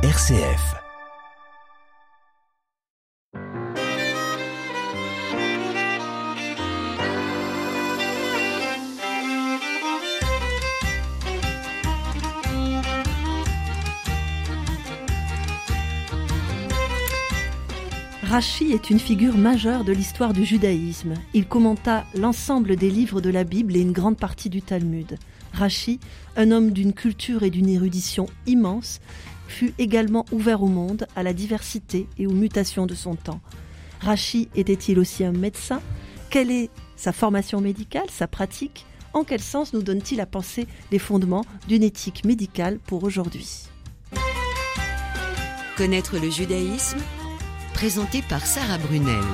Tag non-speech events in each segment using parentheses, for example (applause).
RCF. Rachi est une figure majeure de l'histoire du judaïsme. Il commenta l'ensemble des livres de la Bible et une grande partie du Talmud. Rachi, un homme d'une culture et d'une érudition immense, fut également ouvert au monde, à la diversité et aux mutations de son temps. Rachi était-il aussi un médecin? Quelle est sa formation médicale, sa pratique? En quel sens nous donne-t-il à penser les fondements d'une éthique médicale pour aujourd'hui? Connaître le judaïsme Présenté par Sarah Brunel.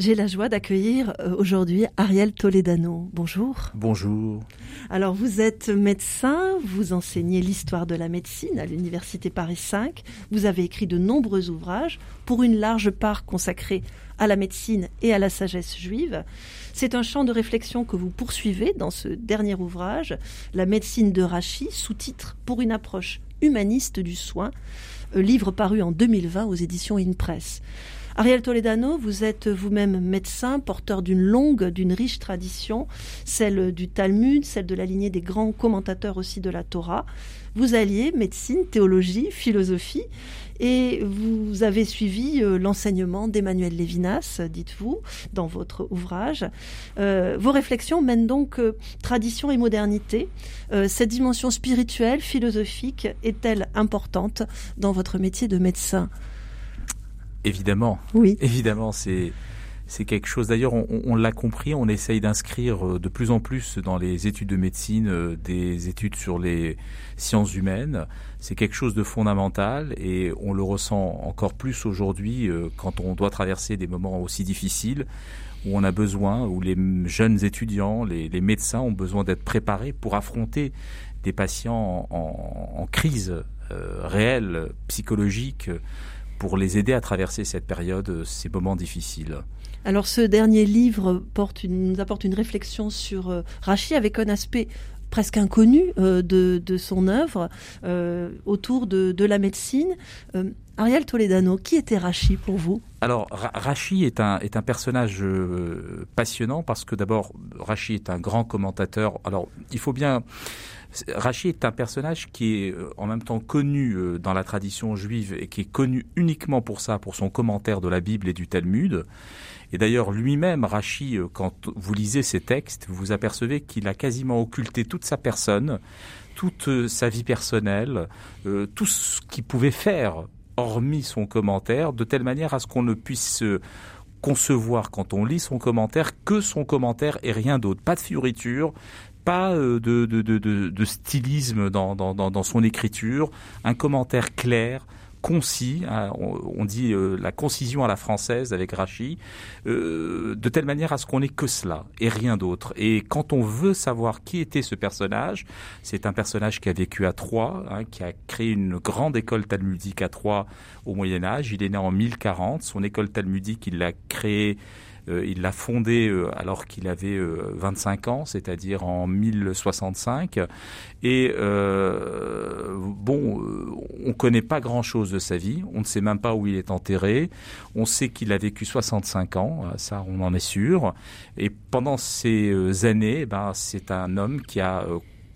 J'ai la joie d'accueillir euh, aujourd'hui Ariel Toledano. Bonjour. Bonjour. Alors vous êtes médecin, vous enseignez l'histoire de la médecine à l'Université Paris 5. Vous avez écrit de nombreux ouvrages, pour une large part consacrés à la médecine et à la sagesse juive. C'est un champ de réflexion que vous poursuivez dans ce dernier ouvrage, La médecine de Rachi, sous-titre Pour une approche humaniste du soin, euh, livre paru en 2020 aux éditions InPress. Ariel Toledano, vous êtes vous-même médecin, porteur d'une longue, d'une riche tradition, celle du Talmud, celle de la lignée des grands commentateurs aussi de la Torah. Vous alliez médecine, théologie, philosophie, et vous avez suivi euh, l'enseignement d'Emmanuel Lévinas, dites-vous, dans votre ouvrage. Euh, vos réflexions mènent donc euh, tradition et modernité. cette dimension spirituelle, philosophique, est-elle importante dans votre métier de médecin? Évidemment. Oui. Évidemment, c'est c'est quelque chose. D'ailleurs, on, l'a compris, on essaye d'inscrire euh, de plus en plus dans les études de médecine euh, des études sur les sciences humaines. C'est quelque chose de fondamental et on le ressent encore plus aujourd'hui euh, quand on doit traverser des moments aussi difficiles où on a besoin, où les jeunes étudiants, les, médecins ont besoin d'être préparés pour affronter des patients en, crise réelle, psychologique pour les aider à traverser cette période, ces moments difficiles. Alors ce dernier livre porte nous apporte une réflexion sur euh, Rachi avec un aspect presque inconnu euh, de, son œuvre euh, autour de, la médecine. Ariel Toledano, qui était Rachi pour vous? Alors, Rachi est un, est un personnage passionnant parce que d'abord, Rachi est un grand commentateur. Alors, il faut bien Rachi est un personnage qui est euh, en même temps connu euh, dans la tradition juive et qui est connu uniquement pour ça, pour son commentaire de la Bible et du Talmud. Et d'ailleurs, lui-même, Rachi, euh, quand vous lisez ses textes, vous apercevez qu'il a quasiment occulté toute sa personne, toute sa vie personnelle, tout ce qu'il pouvait faire, hormis son commentaire, de telle manière à ce qu'on ne puisse concevoir quand on lit son commentaire que son commentaire et rien d'autre. Pas de fioriture, pas euh, de, de, de, de stylisme dans, dans, dans, son écriture, un commentaire clair, concis, hein, on, dit euh, la concision à la française avec Rachi, euh, de telle manière à ce qu'on n'ait que cela et rien d'autre. Et quand on veut savoir qui était ce personnage, c'est un personnage qui a vécu à Troyes, hein, qui a créé une grande école talmudique à Troyes au Moyen Âge. Il est né en 1040, son école talmudique, il l'a créée il l'a fondé euh, alors qu'il avait 25 euh, ans, c'est-à-dire en 1065. Et bon, on connaît pas grand-chose de sa vie. On ne sait même pas où il est enterré. On sait qu'il a vécu 65 ans, ça on en est sûr. Et pendant ces années, ben, c'est un homme qui a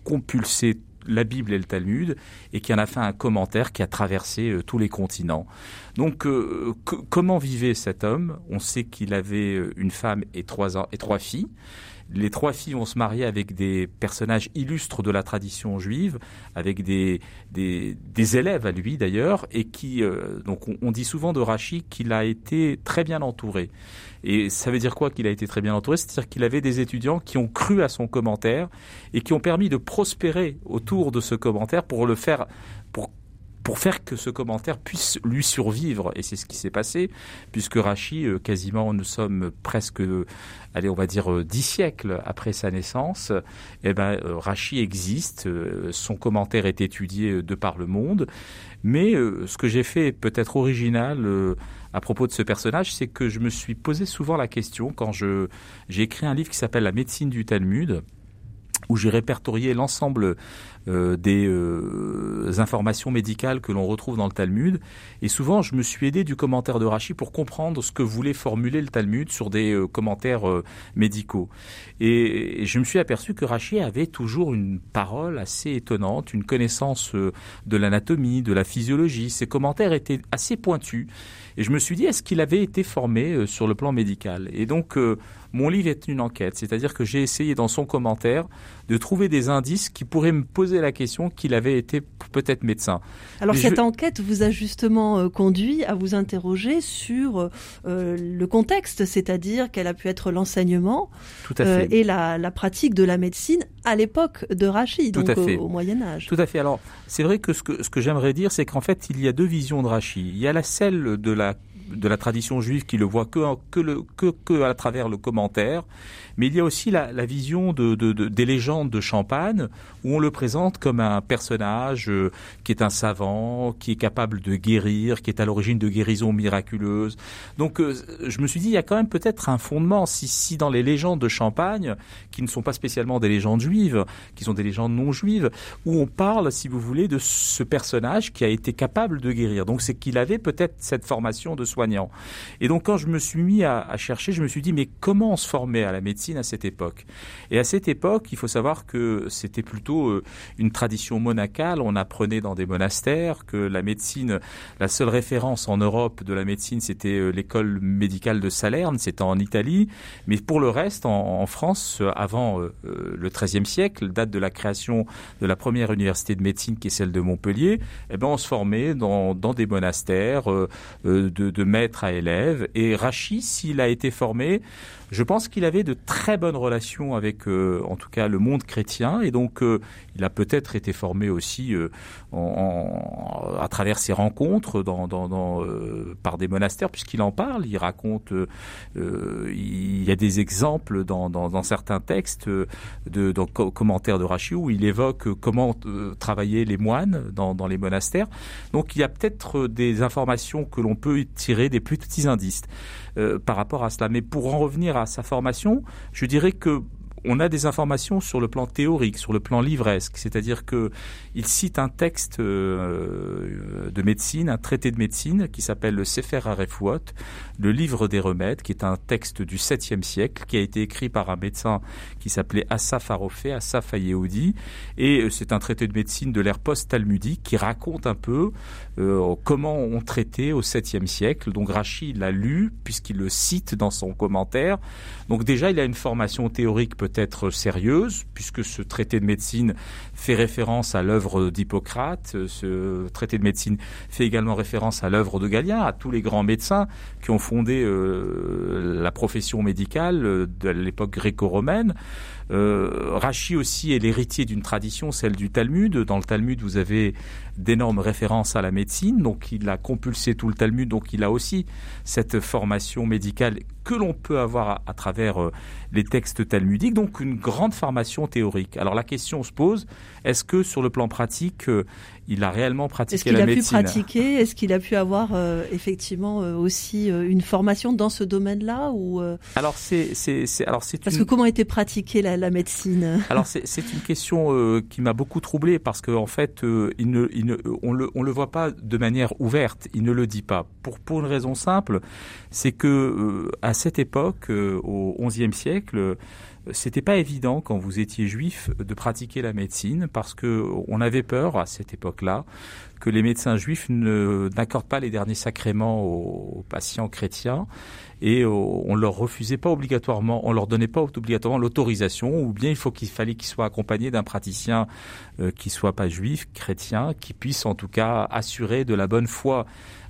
compulsé la Bible et le Talmud, et qui en a fait un commentaire qui a traversé euh, tous les continents. Donc, euh, comment vivait cet homme? On sait qu'il avait euh, une femme et trois, et trois filles. Les trois filles vont se marier avec des personnages illustres de la tradition juive, avec des, des, élèves à lui d'ailleurs, et qui, donc on, dit souvent de Rachid qu'il a été très bien entouré. Et ça veut dire quoi qu'il a été très bien entouré? C'est-à-dire qu'il avait des étudiants qui ont cru à son commentaire et qui ont permis de prospérer autour de ce commentaire pour le faire, pour pour faire que ce commentaire puisse lui survivre. Et c'est ce qui s'est passé, puisque Rachi, euh, quasiment, nous sommes presque, euh, allez, on va dire, euh, dix siècles après sa naissance, eh ben, Rachi existe, son commentaire est étudié de par le monde. Mais ce que j'ai fait peut-être original à propos de ce personnage, c'est que je me suis posé souvent la question quand je j'ai écrit un livre qui s'appelle La médecine du Talmud où j'ai répertorié l'ensemble des euh, informations médicales que l'on retrouve dans le Talmud. Et souvent, je me suis aidé du commentaire de Rachi pour comprendre ce que voulait formuler le Talmud sur des euh, commentaires médicaux. Et, je me suis aperçu que Rachi avait toujours une parole assez étonnante, une connaissance de l'anatomie, de la physiologie. Ses commentaires étaient assez pointus. Et je me suis dit, est-ce qu'il avait été formé sur le plan médical? Et donc, mon livre est une enquête, c'est-à-dire que j'ai essayé dans son commentaire de trouver des indices qui pourraient me poser la question qu'il avait été peut-être médecin. Alors cette enquête vous a justement euh, conduit à vous interroger sur euh, le contexte, c'est-à-dire quel a pu être l'enseignement euh, et la, pratique de la médecine à l'époque de Rachid, donc au, Moyen Âge. Tout à fait. Alors c'est vrai que ce que, ce que j'aimerais dire, c'est qu'en fait il y a deux visions de Rachid. Il y a la celle de la de la tradition juive qui le voit que, que, le, que, que à travers le commentaire, mais il y a aussi la, la vision de, de, de, des légendes de Champagne où on le présente comme un personnage euh, qui est un savant, qui est capable de guérir, qui est à l'origine de guérisons miraculeuses. Donc euh, je me suis dit, il y a quand même peut-être un fondement, si, si dans les légendes de Champagne, qui ne sont pas spécialement des légendes juives, qui sont des légendes non juives, où on parle, si vous voulez, de ce personnage qui a été capable de guérir. Donc c'est qu'il avait peut-être cette formation de Et donc quand je me suis mis à, chercher, je me suis dit, mais comment on se formait à la médecine à cette époque? Et à cette époque, il faut savoir que c'était plutôt euh, une tradition monacale. On apprenait dans des monastères que la médecine, la seule référence en Europe de la médecine, c'était euh, l'école médicale de Salerne, c'était en Italie. Mais pour le reste, en, France, avant euh, le XIIIe siècle, date de la création de la première université de médecine qui est celle de Montpellier, eh ben on se formait dans, dans des monastères de, de maître à élève. Et Rachis, s'il a été formé, je pense qu'il avait de très bonnes relations avec, euh, en tout cas, le monde chrétien, et donc euh, il a peut-être été formé aussi euh, en, à travers ses rencontres dans, dans, dans par des monastères, puisqu'il en parle. Il raconte, il y a des exemples dans, dans certains textes de, dans commentaires de Rachi où il évoque comment travailler les moines dans, les monastères. Donc il y a peut-être des informations que l'on peut tirer, des petits indices. Euh, par rapport à cela. Mais pour en revenir à sa formation, je dirais que on a des informations sur le plan théorique, sur le plan livresque, c'est-à-dire que il cite un texte euh, de médecine, un traité de médecine qui s'appelle le Sefer Arefouot, le livre des remèdes, qui est un texte du 7e siècle, qui a été écrit par un médecin qui s'appelait Asaf Arofé, Asaf Ayehoudi, et euh, c'est un traité de médecine de l'ère post-talmudique qui raconte un peu euh, comment on traitait au 7e siècle. Donc Rachid l'a lu puisqu'il le cite dans son commentaire. Donc déjà, il a une formation théorique peut être sérieuse, puisque ce traité de médecine fait référence à l'œuvre d'Hippocrate. Ce traité de médecine fait également référence à l'œuvre de Galien, à tous les grands médecins qui ont fondé euh, la profession médicale euh, de l'époque gréco-romaine. Euh, Rachi aussi est l'héritier d'une tradition, celle du Talmud. Dans le Talmud, vous avez d'énormes références à la médecine, donc il a compulsé tout le Talmud, donc il a aussi cette formation médicale que l'on peut avoir à, travers euh, les textes talmudiques, donc une grande formation théorique. Alors la question se pose, est-ce que sur le plan pratique, euh, il a réellement pratiqué la médecine Est-ce qu'il a pu pratiquer? Est-ce qu'il a pu avoir euh, effectivement aussi une formation dans ce domaine-là ou Alors c'est alors c'est parce que comment était pratiquée la, la médecine. Alors c'est une question qui m'a beaucoup troublé parce qu'en en fait ne, il ne on le on voit pas de manière ouverte, il ne le dit pas. Pour pour une raison simple, c'est que à à cette époque, euh, au XIe siècle, euh, c'était pas évident quand vous étiez juif de pratiquer la médecine parce que on avait peur à cette époque-là que les médecins juifs n'accordent pas les derniers sacrements aux, patients chrétiens et on leur refusait pas obligatoirement, on leur donnait pas obligatoirement l'autorisation ou bien il faut qu'il fallait qu'ils soient accompagnés d'un praticien euh, qui soit pas juif, chrétien, qui puisse en tout cas assurer de la bonne foi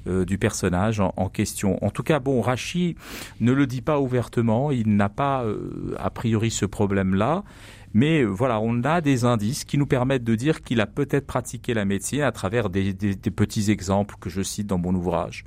euh, du personnage en, question. En tout cas, bon, Rachi ne le dit pas ouvertement, il n'a pas euh, a priori ce problème-là. Mais euh, voilà, on a des indices qui nous permettent de dire qu'il a peut-être pratiqué la médecine à travers des petits exemples que je cite dans mon ouvrage.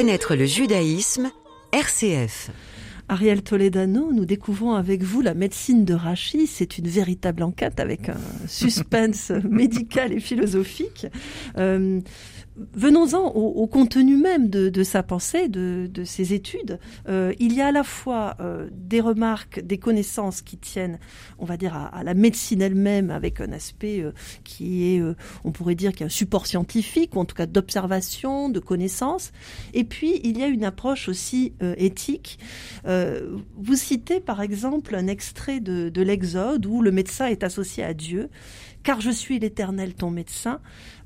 Connaître le judaïsme, RCF. Ariel Toledano, nous découvrons avec vous la médecine de Rachi. C'est une véritable enquête avec un (laughs) suspense médical et philosophique. Euh, venons-en au, contenu même de, sa pensée, de, ses études. Euh, il y a à la fois euh, des remarques, des connaissances qui tiennent, on va dire, à, la médecine elle-même, avec un aspect euh, qui est, on pourrait dire, qui est un support scientifique, ou en tout cas d'observation, de connaissance. Et puis, il y a une approche aussi éthique. vous citez, par exemple, un extrait de, de l'Exode où le médecin est associé à Dieu car je suis l'Éternel ton médecin.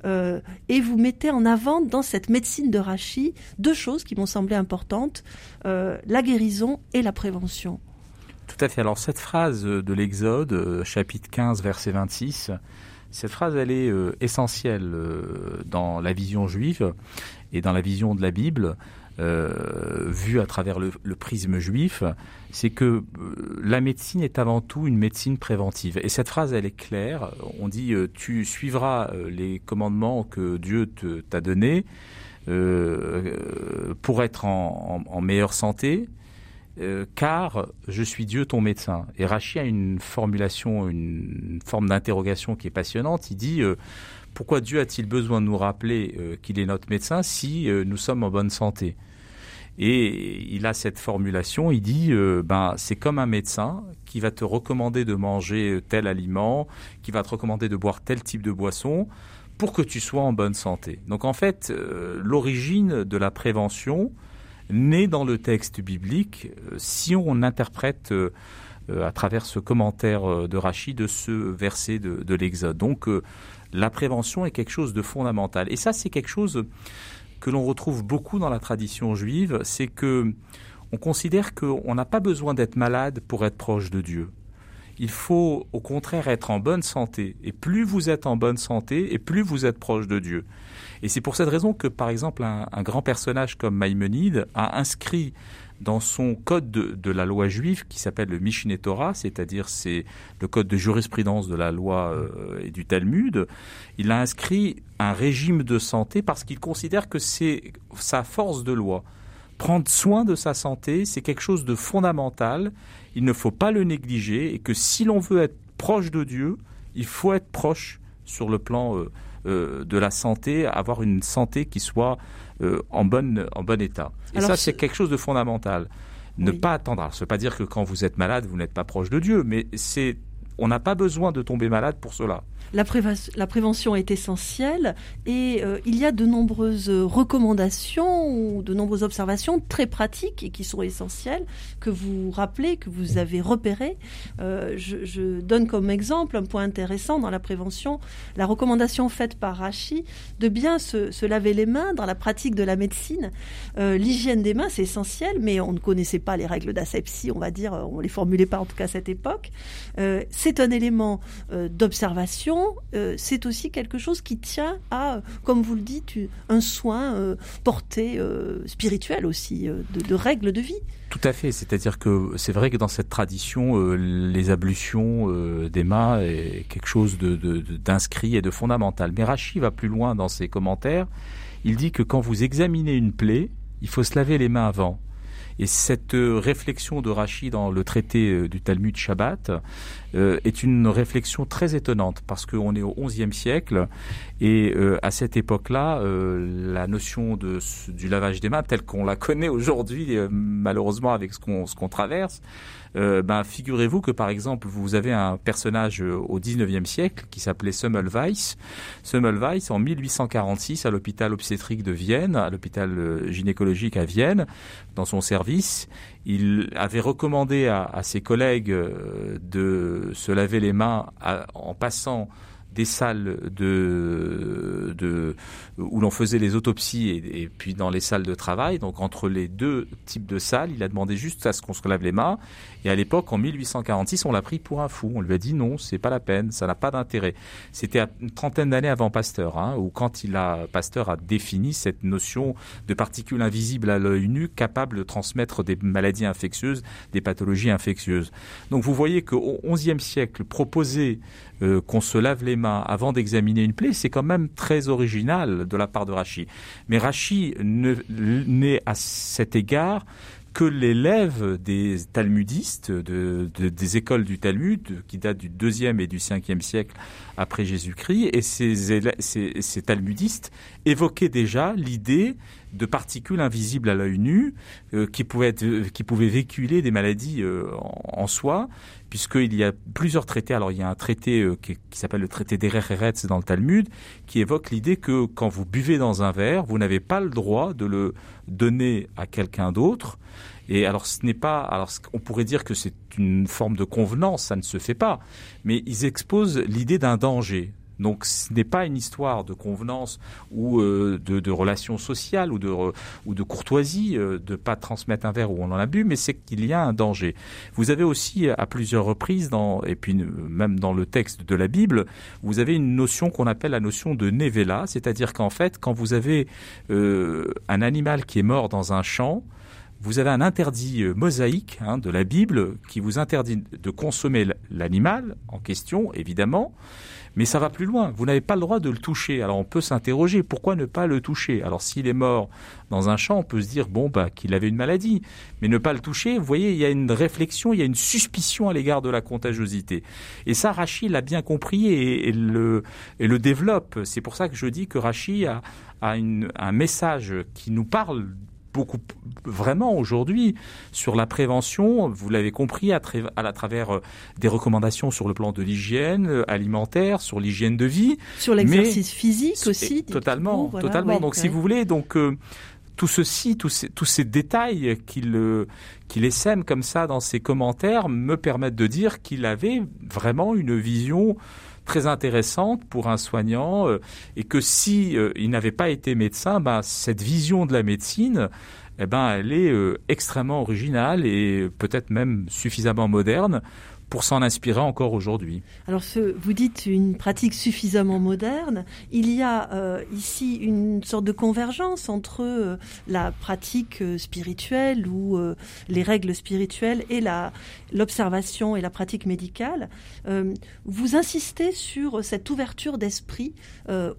Euh, et vous mettez en avant dans cette médecine de Rachi deux choses qui m'ont semblé importantes, euh, la guérison et la prévention. Tout à fait. Alors cette phrase de l'Exode, euh, chapitre 15, verset 26, cette phrase, elle est essentielle dans la vision juive et dans la vision de la Bible. Euh, vu à travers le, prisme juif, c'est que euh, la médecine est avant tout une médecine préventive. Et cette phrase, elle est claire. On dit euh, tu suivras les commandements que Dieu t'a donnés pour être en, meilleure santé. car je suis Dieu ton médecin. Et Rachi a une formulation, une forme d'interrogation qui est passionnante. Il dit pourquoi Dieu a-t-il besoin de nous rappeler qu'il est notre médecin si nous sommes en bonne santé? Et il a cette formulation, il dit, euh, ben, c'est comme un médecin qui va te recommander de manger tel aliment, qui va te recommander de boire tel type de boisson pour que tu sois en bonne santé. Donc en fait, euh, l'origine de la prévention naît dans le texte biblique euh, si on interprète à travers ce commentaire de Rachid de ce verset de, de l'Exode. Donc la prévention est quelque chose de fondamental. Et ça, c'est quelque chose que l'on retrouve beaucoup dans la tradition juive, c'est que on considère qu'on n'a pas besoin d'être malade pour être proche de Dieu. Il faut au contraire être en bonne santé. Et plus vous êtes en bonne santé, et plus vous êtes proche de Dieu. Et c'est pour cette raison que, par exemple, un, un grand personnage comme Maïmonide a inscrit dans son code de, la loi juive qui s'appelle le Mishneh Torah, c'est-à-dire c'est le code de jurisprudence de la loi euh, et du Talmud, il a inscrit un régime de santé parce qu'il considère que c'est sa force de loi. Prendre soin de sa santé, c'est quelque chose de fondamental, il ne faut pas le négliger et que si l'on veut être proche de Dieu, il faut être proche sur le plan euh, euh, de la santé, avoir une santé qui soit euh, en, bonne, en bon état. Et ça, c'est quelque chose de fondamental. Ne pas attendre. Ça ne veut pas dire que quand vous êtes malade, vous n'êtes pas proche de Dieu, mais c'est on n'a pas besoin de tomber malade pour cela. La, prévention est essentielle et euh, il y a de nombreuses recommandations ou de nombreuses observations très pratiques et qui sont essentielles que vous rappelez, que vous avez repérées. Euh, je, donne comme exemple un point intéressant dans la prévention, la recommandation faite par Rachi de bien se, laver les mains dans la pratique de la médecine. Euh, l'hygiène des mains, c'est essentiel, mais on ne connaissait pas les règles d'asepsie, on va dire, on les formulait pas en tout cas à cette époque c'est un élément euh, d'observation, euh, c'est aussi quelque chose qui tient à, comme vous le dites, un soin euh, porté spirituel aussi, de, règles de vie. Tout à fait, c'est-à-dire que c'est vrai que dans cette tradition, les ablutions des mains est quelque chose d'inscrit et de fondamental. Mais Rachi va plus loin dans ses commentaires. Il dit que quand vous examinez une plaie, il faut se laver les mains avant. Et cette euh, réflexion de Rachid dans le traité euh, du Talmud Shabbat euh, est une réflexion très étonnante parce qu'on est au XIe siècle et à cette époque-là, la notion de, du lavage des mains, telle qu'on la (laughs) connaît aujourd'hui, malheureusement avec ce qu'on qu'on traverse, euh, ben, figurez-vous que par exemple, vous avez un personnage euh, au 19e siècle qui s'appelait Semmelweis. Semmelweis, en 1846, à l'hôpital obstétrique de Vienne, à l'hôpital euh, gynécologique à Vienne, dans son service, il avait recommandé à, ses collègues de se laver les mains en passant des salles de, de où l'on faisait les autopsies et, puis dans les salles de travail. Donc entre les deux types de salles, il a demandé juste à ce qu'on se lave les mains. Et à l'époque, en 1846, on l'a pris pour un fou. On lui a dit non, c'est pas la peine, ça n'a pas d'intérêt. C'était une trentaine d'années avant Pasteur, hein, où quand il a Pasteur a défini cette notion de particules invisibles à l'œil nu capables de transmettre des maladies infectieuses, des pathologies infectieuses. Donc vous voyez qu'au XIe siècle, proposer euh, qu'on se lave les mains avant d'examiner une plaie, c'est quand même très original de la part de Rachi. Mais Rachi n'est à cet égard que l'élève des talmudistes de, des écoles du Talmud, qui datent du deuxième et du cinquième siècle après Jésus-Christ, et ces, ces, talmudistes évoquaient déjà l'idée de particules invisibles à l'œil nu euh, qui pouvaient être, qui pouvaient véhiculer des maladies euh, en, soi, puisqu'il y a plusieurs traités. Alors il y a un traité euh, qui, s'appelle le traité d'Eretz dans le Talmud, qui évoque l'idée que quand vous buvez dans un verre, vous n'avez pas le droit de le donner à quelqu'un d'autre et alors, ce n'est pas. Alors, on pourrait dire que c'est une forme de convenance, ça ne se fait pas. Mais ils exposent l'idée d'un danger. Donc ce n'est pas une histoire de convenance ou euh, de, de relation sociale ou de, ou de courtoisie euh, de pas transmettre un verre où on en a bu, mais c'est qu'il y a un danger. Vous avez aussi à plusieurs reprises, dans, et puis même dans le texte de la Bible, vous avez une notion qu'on appelle la notion de nevela, c'est-à-dire qu'en fait, quand vous avez euh, un animal qui est mort dans un champ, vous avez un interdit mosaïque hein, de la Bible qui vous interdit de consommer l'animal en question, évidemment, mais ça va plus loin. Vous n'avez pas le droit de le toucher. Alors on peut s'interroger pourquoi ne pas le toucher? Alors s'il est mort dans un champ, on peut se dire bon bah qu'il avait une maladie, mais ne pas le toucher. Vous voyez, il y a une réflexion, il y a une suspicion à l'égard de la contagiosité. Et ça, Rachid l'a bien compris et, le, et le développe. C'est pour ça que je dis que Rachid a, a un message qui nous parle beaucoup vraiment aujourd'hui sur la prévention. Vous l'avez compris à, à, travers euh, des recommandations sur le plan de l'hygiène euh, alimentaire, sur l'hygiène de vie, sur l'exercice physique aussi. Totalement, totalement. donc si vous voulez, donc euh, tout ceci, tous ces, tous ces détails qu'il qu'il essaime comme ça dans ses commentaires me permettent de dire qu'il avait vraiment une vision très intéressante pour un soignant euh, et que si euh, il n'avait pas été médecin, ben, cette vision de la médecine, eh ben, elle est euh, extrêmement originale et peut-être même suffisamment moderne pour s'en inspirer encore aujourd'hui. Alors, vous dites une pratique suffisamment moderne. Il y a euh, ici une sorte de convergence entre euh, la pratique euh, spirituelle ou les règles spirituelles et la l'observation et la pratique médicale. vous insistez sur cette ouverture d'esprit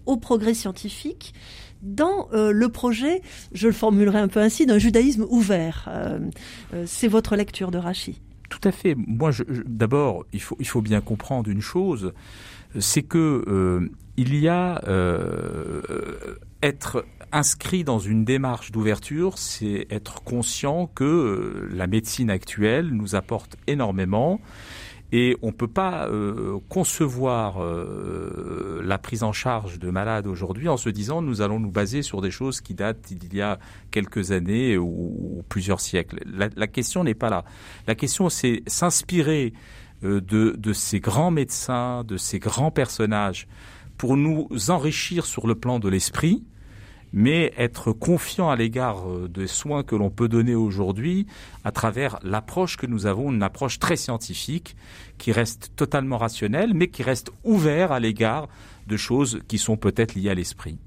au progrès scientifique dans le projet, je le formulerai un peu ainsi, d'un judaïsme ouvert. c'est votre lecture de Rachi. Tout à fait. Moi, d'abord, il faut, il faut bien comprendre une chose, c'est que euh, il y a euh, être inscrit dans une démarche d'ouverture, c'est être conscient que euh, la médecine actuelle nous apporte énormément et on ne peut pas euh, concevoir euh, la prise en charge de malades aujourd'hui en se disant nous allons nous baser sur des choses qui datent d'il y a quelques années ou, plusieurs siècles. La, question n'est pas là. La question c'est s'inspirer euh, de, de ces grands médecins, de ces grands personnages pour nous enrichir sur le plan de l'esprit, mais être confiant à l'égard euh, des soins que l'on peut donner aujourd'hui à travers l'approche que nous avons, une approche très scientifique qui reste totalement rationnelle, mais qui reste ouverte à l'égard de choses qui sont peut-être liées à l'esprit.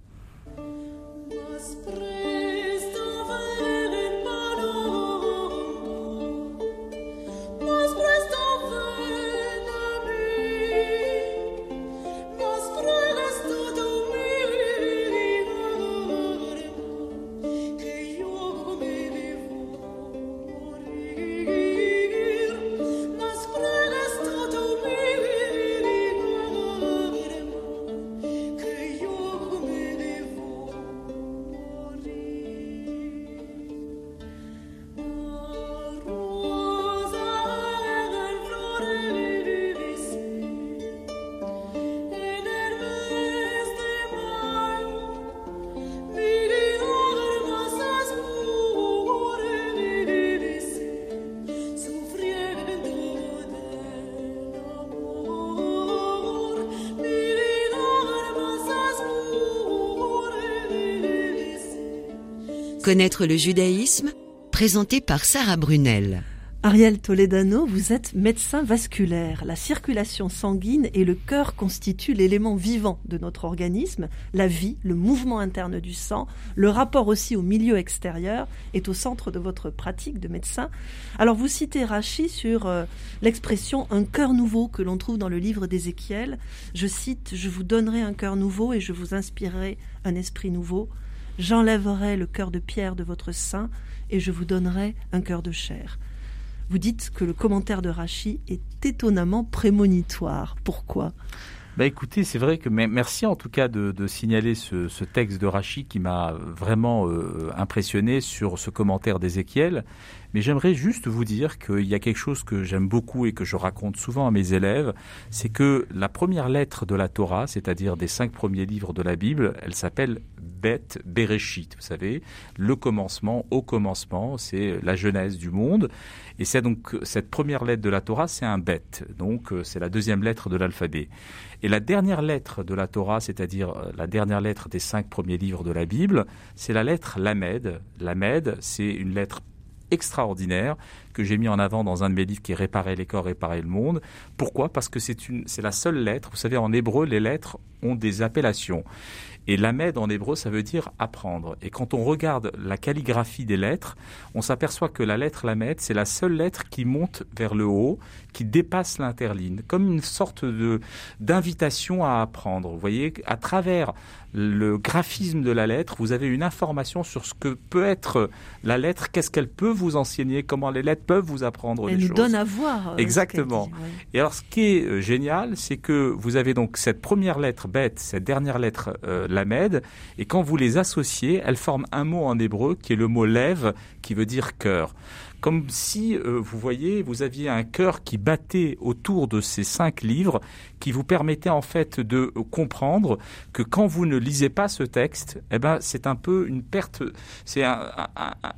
Connaître le judaïsme, présenté par Sarah Brunel. Ariel Toledano, vous êtes médecin vasculaire. La circulation sanguine et le cœur constituent l'élément vivant de notre organisme. La vie, le mouvement interne du sang, le rapport aussi au milieu extérieur est au centre de votre pratique de médecin. Alors vous citez Rachi sur euh, l'expression un cœur nouveau que l'on trouve dans le livre d'Ézéchiel. Je cite Je vous donnerai un cœur nouveau et je vous inspirerai un esprit nouveau. J'enlèverai le cœur de pierre de votre sein et je vous donnerai un cœur de chair. Vous dites que le commentaire de Rachi est étonnamment prémonitoire. Pourquoi? Bah écoutez, c'est vrai que merci en tout cas de, signaler ce, texte de Rachi qui m'a vraiment euh, impressionné sur ce commentaire d'Ézéchiel. Mais j'aimerais juste vous dire qu'il y a quelque chose que j'aime beaucoup et que je raconte souvent à mes élèves, c'est que la première lettre de la Torah, c'est-à-dire des cinq premiers livres de la Bible, elle s'appelle Bet Bereshit, vous savez, le commencement, au commencement, c'est la genèse du monde. Et c'est donc cette première lettre de la Torah, c'est un Bet, donc euh, c'est la deuxième lettre de l'alphabet. Et la dernière lettre de la Torah, c'est-à-dire euh, la dernière lettre des cinq premiers livres de la Bible, c'est la lettre Lamed. Lamed, c'est une lettre extraordinaire que j'ai mis en avant dans un de mes livres qui est Réparer les corps, réparer le monde. Pourquoi? Parce que c'est une, c'est la seule lettre. Vous savez, en hébreu, les lettres ont des appellations. Et lamed en hébreu, ça veut dire apprendre. Et quand on regarde la calligraphie des lettres, on s'aperçoit que la lettre lamed, c'est la seule lettre qui monte vers le haut, qui dépasse l'interligne, comme une sorte de d'invitation à apprendre. Vous voyez, à travers le graphisme de la lettre, vous avez une information sur ce que peut être la lettre, qu'est-ce qu'elle peut vous enseigner, comment les lettres peuvent vous apprendre Elle des nous donne à voir. Euh, Exactement. Et alors, ce qui est euh, génial, c'est que vous avez donc cette première lettre bête, cette dernière lettre euh, lamed, et quand vous les associez, elles forment un mot en hébreu qui est le mot lève, qui veut dire cœur comme si, euh, vous voyez, vous aviez un cœur qui battait autour de ces cinq livres, qui vous permettait en fait de comprendre que quand vous ne lisez pas ce texte, eh ben, c'est un peu une perte, c'est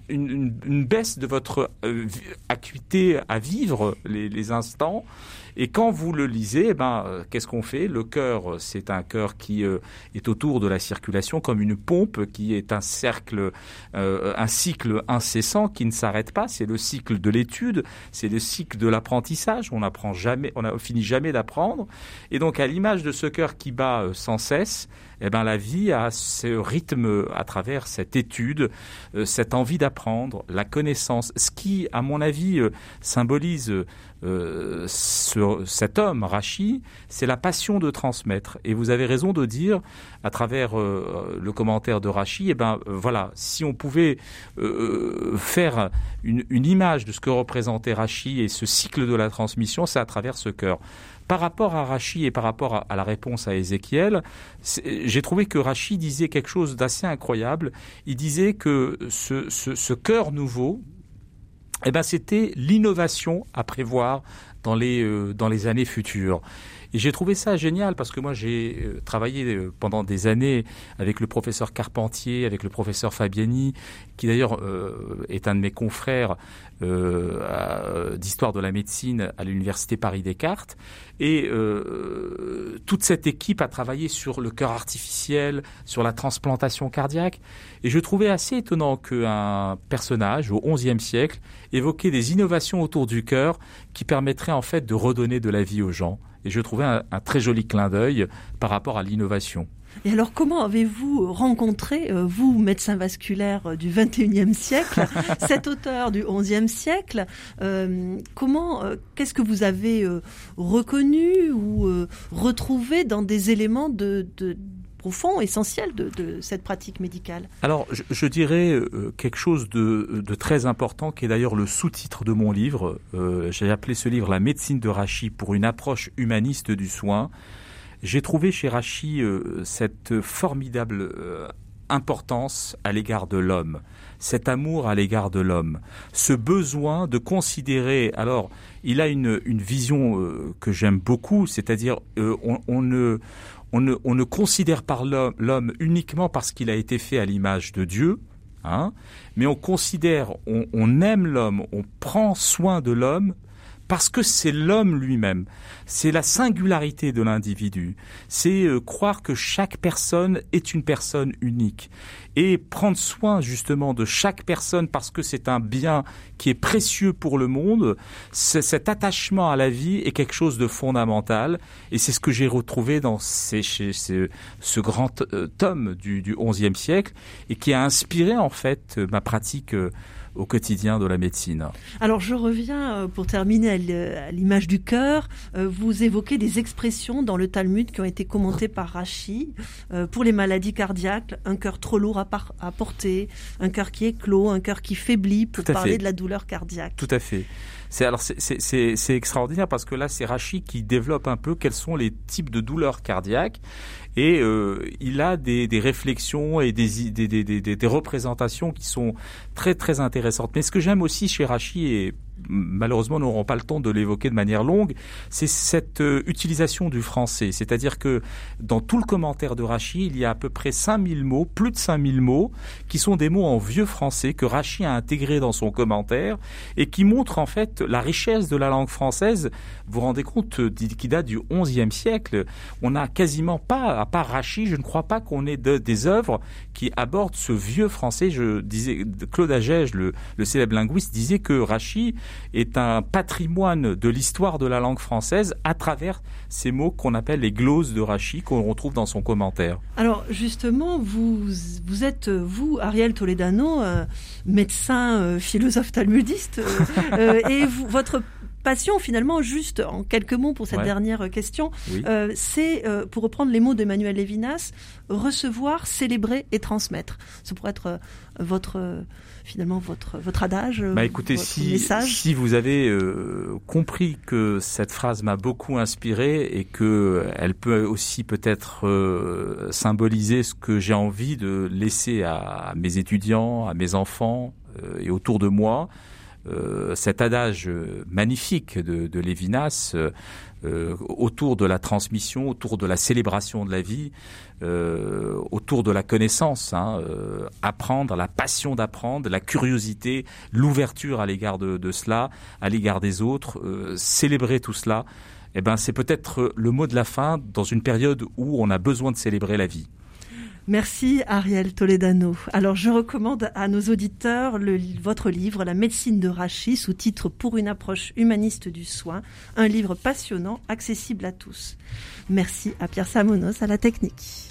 une, baisse de votre euh, acuité à vivre les instants. Et quand vous le lisez, eh ben, euh, qu'est-ce qu'on fait? Le cœur, c'est un cœur qui euh, est autour de la circulation comme une pompe qui est un cercle, euh, un cycle incessant qui ne s'arrête pas. C'est le cycle de l'étude, c'est le cycle de l'apprentissage. On n'apprend jamais, on ne finit jamais d'apprendre. Et donc, à l'image de ce cœur qui bat sans cesse, eh ben, la vie a ce rythme à travers cette étude, cette envie d'apprendre, la connaissance, ce qui, à mon avis, symbolise euh, cet homme, Rachi, c'est la passion de transmettre. Et vous avez raison de dire, à travers euh, le commentaire de Rachi, eh ben euh, voilà, si on pouvait faire une, image de ce que représentait Rachi et ce cycle de la transmission, c'est à travers ce cœur. Par rapport à Rachi et par rapport à, la réponse à Ézéchiel, j'ai trouvé que Rachi disait quelque chose d'assez incroyable. Il disait que ce, cœur nouveau, eh ben, c'était l'innovation à prévoir dans les, euh, dans les années futures. Et j'ai trouvé ça génial parce que moi j'ai euh, travaillé euh, pendant des années avec le professeur Carpentier, avec le professeur Fabiani, qui d'ailleurs est un de mes confrères d'histoire de la médecine à l'université Paris Descartes. Et toute cette équipe a travaillé sur le cœur artificiel, sur la transplantation cardiaque. Et je trouvais assez étonnant qu'un personnage au XIe siècle évoquait des innovations autour du cœur qui permettraient en fait de redonner de la vie aux gens. Et je trouvais un, très joli clin d'œil par rapport à l'innovation. Et alors, comment avez-vous rencontré, euh, vous, médecin vasculaire euh, du 21e siècle, (laughs) cet auteur du 11e siècle euh, Comment, qu'est-ce que vous avez reconnu ou retrouvé dans des éléments de, profond, essentiel de, cette pratique médicale Alors, je, dirais euh, quelque chose de, très important, qui est d'ailleurs le sous-titre de mon livre. Euh, j'ai appelé ce livre La médecine de Rachi pour une approche humaniste du soin. J'ai trouvé chez Rachi euh, cette formidable importance à l'égard de l'homme, cet amour à l'égard de l'homme, ce besoin de considérer. Alors, il a une, vision que j'aime beaucoup, c'est-à-dire on, ne on ne, considère pas l'homme uniquement parce qu'il a été fait à l'image de Dieu, hein, mais on considère, on, aime l'homme, on prend soin de l'homme parce que c'est l'homme lui-même, c'est la singularité de l'individu, c'est euh, croire que chaque personne est une personne unique et prendre soin justement de chaque personne parce que c'est un bien qui est précieux pour le monde. Cet attachement à la vie est quelque chose de fondamental et c'est ce que j'ai retrouvé dans ce grand euh, tome du, du XIe siècle et qui a inspiré en fait ma pratique euh, au quotidien de la médecine. Alors je reviens euh, pour terminer à l'image du cœur. Vous évoquez des expressions dans le Talmud qui ont été commentées par Rachi pour les maladies cardiaques, un cœur trop lourd à, porter, un cœur qui est clos, un cœur qui faiblit pour parler de la douleur cardiaque. Tout à fait. C'est alors c'est extraordinaire parce que là c'est Rachi qui développe un peu quels sont les types de douleurs cardiaques et euh, il a des, des, réflexions et des, des, des, des, représentations qui sont très très intéressantes. Mais ce que j'aime aussi chez Rachi et malheureusement nous n'aurons pas le temps de l'évoquer de manière longue, c'est cette euh, utilisation du français. C'est-à-dire que dans tout le commentaire de Rachi, il y a à peu près 5000 mots, plus de 5000 mots, qui sont des mots en vieux français que Rachi a intégrés dans son commentaire et qui montrent en fait la richesse de la langue française. Vous vous rendez compte euh, qui date du XIe siècle On n'a quasiment pas, à part Rachi, je ne crois pas qu'on ait des œuvres qui abordent ce vieux français. Je disais, Claude Agege, le, le célèbre linguiste, disait que Rachi est un patrimoine de l'histoire de la langue française à travers ces mots qu'on appelle les gloses de Rachi qu'on retrouve dans son commentaire. Alors justement, vous, vous êtes, vous, Ariel Toledano, euh, médecin, euh, philosophe talmudiste, euh, et votre passion, finalement, juste en quelques mots pour cette dernière question, euh, c'est, euh, pour reprendre les mots d'Emmanuel Lévinas, recevoir, célébrer et transmettre. Ce pourrait être euh, votre, finalement, votre, votre adage, bah, écoutez, votre si, message. Si vous avez compris que cette phrase m'a beaucoup inspiré et que elle peut aussi peut-être symboliser ce que j'ai envie de laisser à mes étudiants, à mes enfants et autour de moi, cet adage magnifique de, Lévinas euh, autour de la transmission, autour de la célébration de la vie, euh, autour de la connaissance, hein, apprendre, la passion d'apprendre, la curiosité, l'ouverture à l'égard de, de, cela, à l'égard des autres, célébrer tout cela. Eh ben, c'est peut-être le mot de la fin dans une période où on a besoin de célébrer la vie. Merci Ariel Toledano. Alors je recommande à nos auditeurs votre livre La médecine de Rachis sous titre Pour une approche humaniste du soin, un livre passionnant, accessible à tous. Merci à Pierre Samonos à la technique.